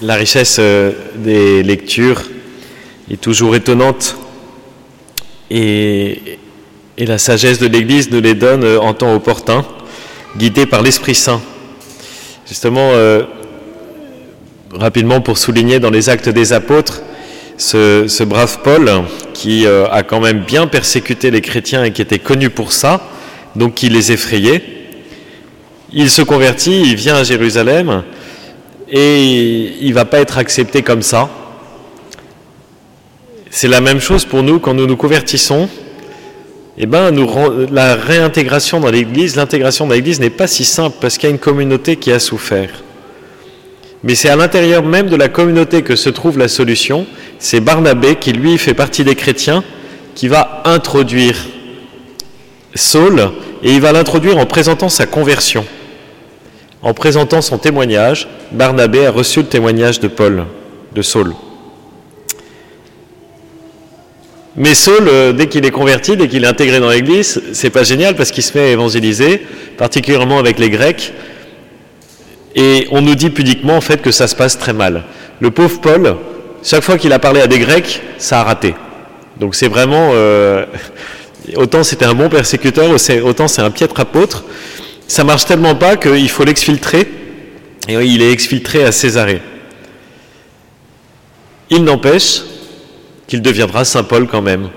La richesse euh, des lectures est toujours étonnante et, la sagesse de l'Église nous les donne euh, en temps opportun, guidée par l'Esprit Saint. Justement, euh, rapidement pour souligner dans les actes des apôtres, ce, brave Paul qui a quand même bien persécuté les chrétiens et qui était connu pour ça, donc qui les effrayait, il se convertit, il vient à Jérusalem et il va pas être accepté comme ça. C'est la même chose pour nous quand nous nous convertissons. Eh ben, la réintégration dans l'Église, l'intégration dans l'Église n'est pas si simple parce qu'il y a une communauté qui a souffert. Mais c'est à l'intérieur même de la communauté que se trouve la solution. C'est Barnabé, qui lui fait partie des chrétiens, qui va introduire Saul, et il va l'introduire en présentant sa conversion. En présentant son témoignage, Barnabé a reçu le témoignage de Paul, de Saul. Mais Saul, euh, dès qu'il est converti, dès qu'il est intégré dans l'Église, c'est pas génial parce qu'il se met à évangéliser, particulièrement avec les Grecs. Et on nous dit pudiquement en fait que ça se passe très mal. Le pauvre Paul, chaque fois qu'il a parlé à des Grecs, ça a raté. Donc c'est vraiment euh, autant c'était un bon persécuteur, autant c'est un piètre apôtre. Ça marche tellement pas qu'il faut l'exfiltrer. Et il est exfiltré à Césarée. Il n'empêche qu'il deviendra Saint Paul quand même.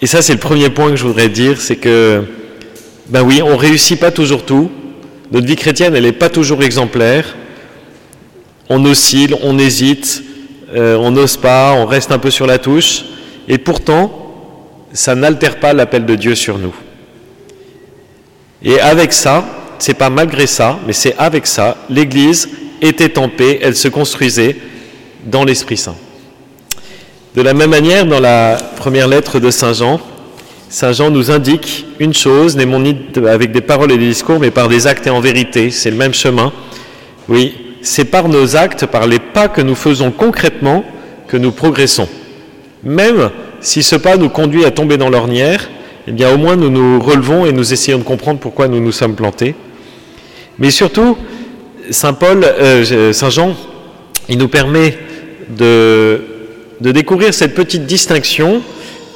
Et ça, c'est le premier point que je voudrais dire, c'est que, ben oui, on réussit pas toujours tout. Notre vie chrétienne, elle n'est pas toujours exemplaire. On oscille, on hésite, euh, on n'ose pas, on reste un peu sur la touche. Et pourtant, ça n'altère pas l'appel de Dieu sur nous. Et avec ça, c'est pas malgré ça, mais c'est avec ça, l'Église était en paix, elle se construisait dans l'Esprit Saint. De la même manière, dans la première lettre de Saint Jean, Saint Jean nous indique une chose, n'aimons ni avec des paroles et des discours, mais par des actes et en vérité. C'est le même chemin. Oui, c'est par nos actes, par les pas que nous faisons concrètement, que nous progressons. Même si ce pas nous conduit à tomber dans l'ornière, eh bien au moins nous nous relevons et nous essayons de comprendre pourquoi nous nous sommes plantés. Mais surtout, Saint Paul, euh, Saint Jean, il nous permet de découvrir cette petite distinction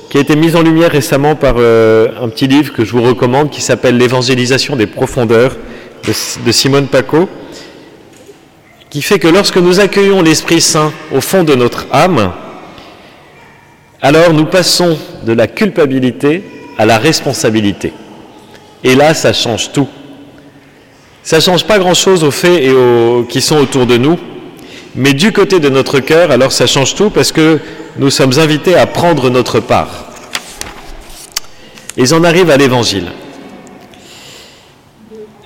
qui a été mise en lumière récemment par euh, un petit livre que je vous recommande qui s'appelle L'évangélisation des profondeurs de, de Simone Paco, qui fait que lorsque nous accueillons l'Esprit Saint au fond de notre âme, alors nous passons de la culpabilité à la responsabilité. Et là, ça change tout. Ça change pas grand-chose aux faits et qui sont autour de nous, mais du côté de notre cœur, alors ça change tout parce que nous sommes invités à prendre notre part. Et j'en arrive à l'évangile.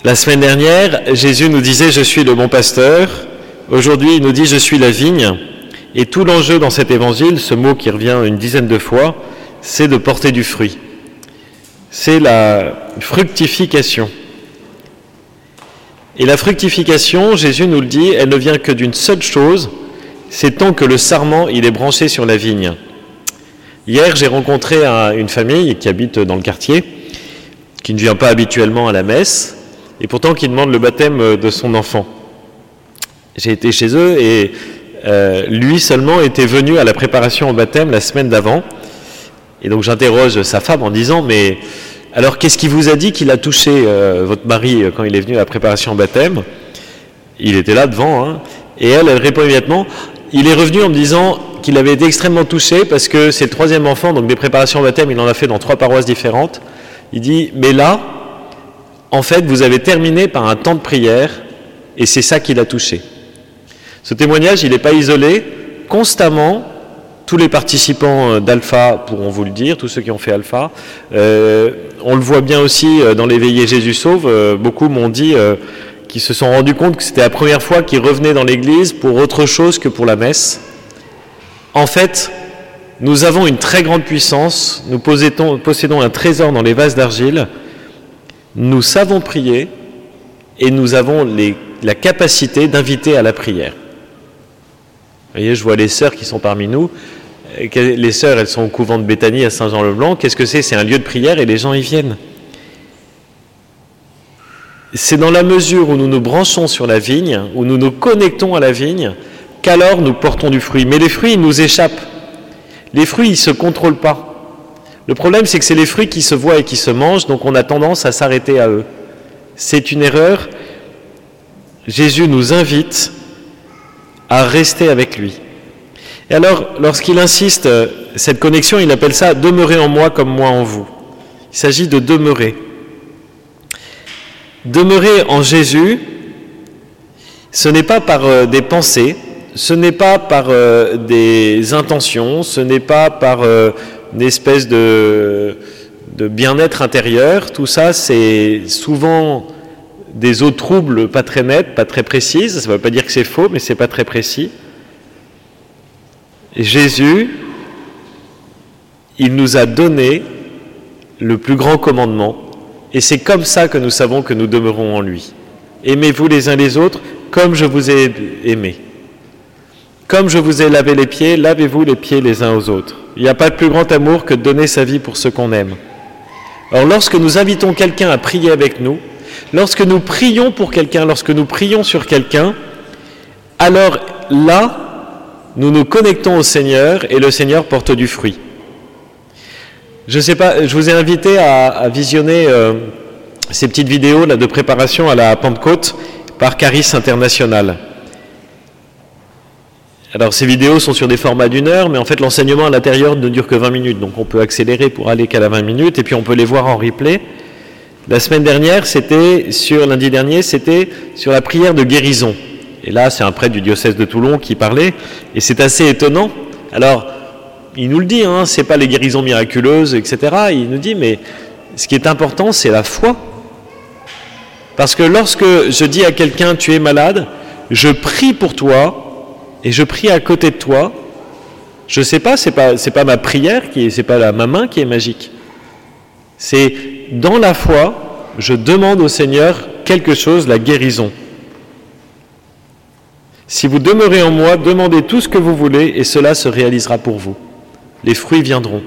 La semaine dernière, Jésus nous disait Je suis le bon pasteur. Aujourd'hui, il nous dit Je suis la vigne. Et tout l'enjeu dans cet évangile, ce mot qui revient une dizaine de fois, c'est de porter du fruit. C'est la fructification. Et la fructification, Jésus nous le dit, elle ne vient que d'une seule chose, c'est tant que le sarment il est branché sur la vigne. Hier, j'ai rencontré une famille qui habite dans le quartier, qui ne vient pas habituellement à la messe, et pourtant qui demande le baptême de son enfant. J'ai été chez eux et euh, lui seulement était venu à la préparation au baptême la semaine d'avant. Et donc j'interroge sa femme en disant, mais alors, qu'est-ce qui vous a dit qu'il a touché euh, votre mari euh, quand il est venu à la préparation au baptême? Il était là devant, hein, et elle, répond immédiatement. Il est revenu en me disant qu'il avait été extrêmement touché parce que c'est le troisième enfant, donc des préparations au baptême, il en a fait dans trois paroisses différentes. Il dit, mais là, en fait, vous avez terminé par un temps de prière, et c'est ça qui l'a touché. Ce témoignage, il n'est pas isolé. Constamment, tous les participants euh, d'Alpha pourront vous le dire, tous ceux qui ont fait Alpha. Euh, on le voit bien aussi euh, dans l'éveillé Jésus sauve. beaucoup m'ont dit qu'ils se sont rendus compte que c'était la première fois qu'ils revenaient dans l'église pour autre chose que pour la messe. En fait, nous avons une très grande puissance, nous possédons un trésor dans les vases d'argile, nous savons prier et nous avons la capacité d'inviter à la prière. Vous voyez, je vois les sœurs qui sont parmi nous. Les sœurs, elles sont au couvent de Béthanie à Saint-Jean-le-Blanc. Qu'est-ce que c'est? C'est un lieu de prière et les gens y viennent. c'est dans la mesure où nous nous branchons sur la vigne, où nous nous connectons à la vigne, qu'alors nous portons du fruit. Mais les fruits, ils nous échappent. Les fruits, ils ne se contrôlent pas. Le problème, c'est que c'est les fruits qui se voient et qui se mangent, donc on a tendance à s'arrêter à eux. C'est une erreur. Jésus nous invite à rester avec lui. Et alors, lorsqu'il insiste, cette connexion, il appelle ça demeurer en moi comme moi en vous. Il s'agit de demeurer. Demeurer en Jésus, ce n'est pas par euh, des pensées, ce n'est pas par euh, des intentions, ce n'est pas par euh, une espèce de bien-être intérieur. Tout ça, c'est souvent des eaux troubles pas très nettes, pas très précises. Ça ne veut pas dire que c'est faux, mais c'est pas très précis. Jésus, il nous a donné le plus grand commandement, et c'est comme ça que nous savons que nous demeurons en lui. Aimez-vous les uns les autres comme je vous ai aimé. Comme je vous ai lavé les pieds, lavez-vous les pieds les uns aux autres. Il n'y a pas de plus grand amour que de donner sa vie pour ceux qu'on aime. Alors lorsque nous invitons quelqu'un à prier avec nous, lorsque nous prions pour quelqu'un, lorsque nous prions sur quelqu'un, alors là, nous nous connectons au Seigneur et le Seigneur porte du fruit. Je sais pas, je vous ai invité à, visionner euh, ces petites vidéos de préparation à la Pentecôte par Caris International. Alors ces vidéos sont sur des formats d'une heure, mais en fait l'enseignement à l'intérieur ne dure que 20 minutes, donc on peut accélérer pour aller qu'à la 20 minutes, et puis on peut les voir en replay. La semaine dernière, c'était sur lundi dernier, c'était sur la prière de guérison. Et là, c'est un prêtre du diocèse de Toulon qui parlait, et c'est assez étonnant. Alors, il nous le dit, hein, c'est pas les guérisons miraculeuses, etc. Il nous dit, mais ce qui est important, c'est la foi. Parce que lorsque je dis à quelqu'un, tu es malade, je prie pour toi, et je prie à côté de toi, je sais pas, c'est pas, pas ma prière qui est, c'est pas ma main qui est magique. C'est dans la foi, je demande au Seigneur quelque chose, la guérison. Si vous demeurez en moi, demandez tout ce que vous voulez et cela se réalisera pour vous les fruits viendront.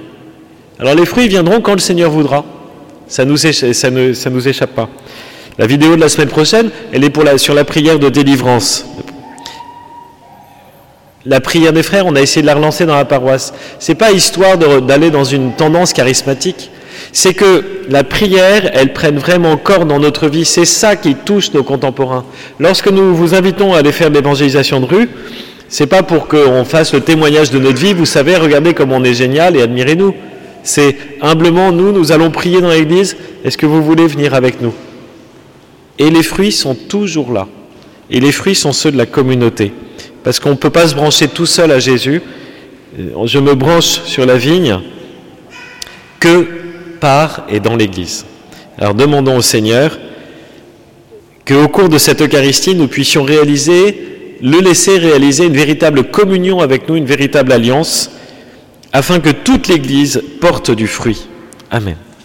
Alors les fruits viendront quand le Seigneur voudra. Ça nous ça ne nous échappe pas. La vidéo de la semaine prochaine, elle est sur la prière de délivrance. La prière des frères, on a essayé de la relancer dans la paroisse. C'est pas histoire d'aller dans une tendance charismatique. C'est que la prière, elle prenne vraiment corps dans notre vie. C'est ça qui touche nos contemporains. Lorsque nous vous invitons à aller faire de l'évangélisation de rue, c'est pas pour qu'on fasse le témoignage de notre vie, vous savez, regardez comme on est génial et admirez-nous. C'est humblement, nous, nous allons prier dans l'église, est-ce que vous voulez venir avec nous? Et les fruits sont toujours là. Et les fruits sont ceux de la communauté. Parce qu'on ne peut pas se brancher tout seul à Jésus. Euh, je me branche sur la vigne que et dans l'église. Alors demandons au Seigneur qu'au cours de cette Eucharistie, nous puissions réaliser le laisser réaliser une véritable communion avec nous, une véritable alliance, afin que toute l'Église porte du fruit. Amen.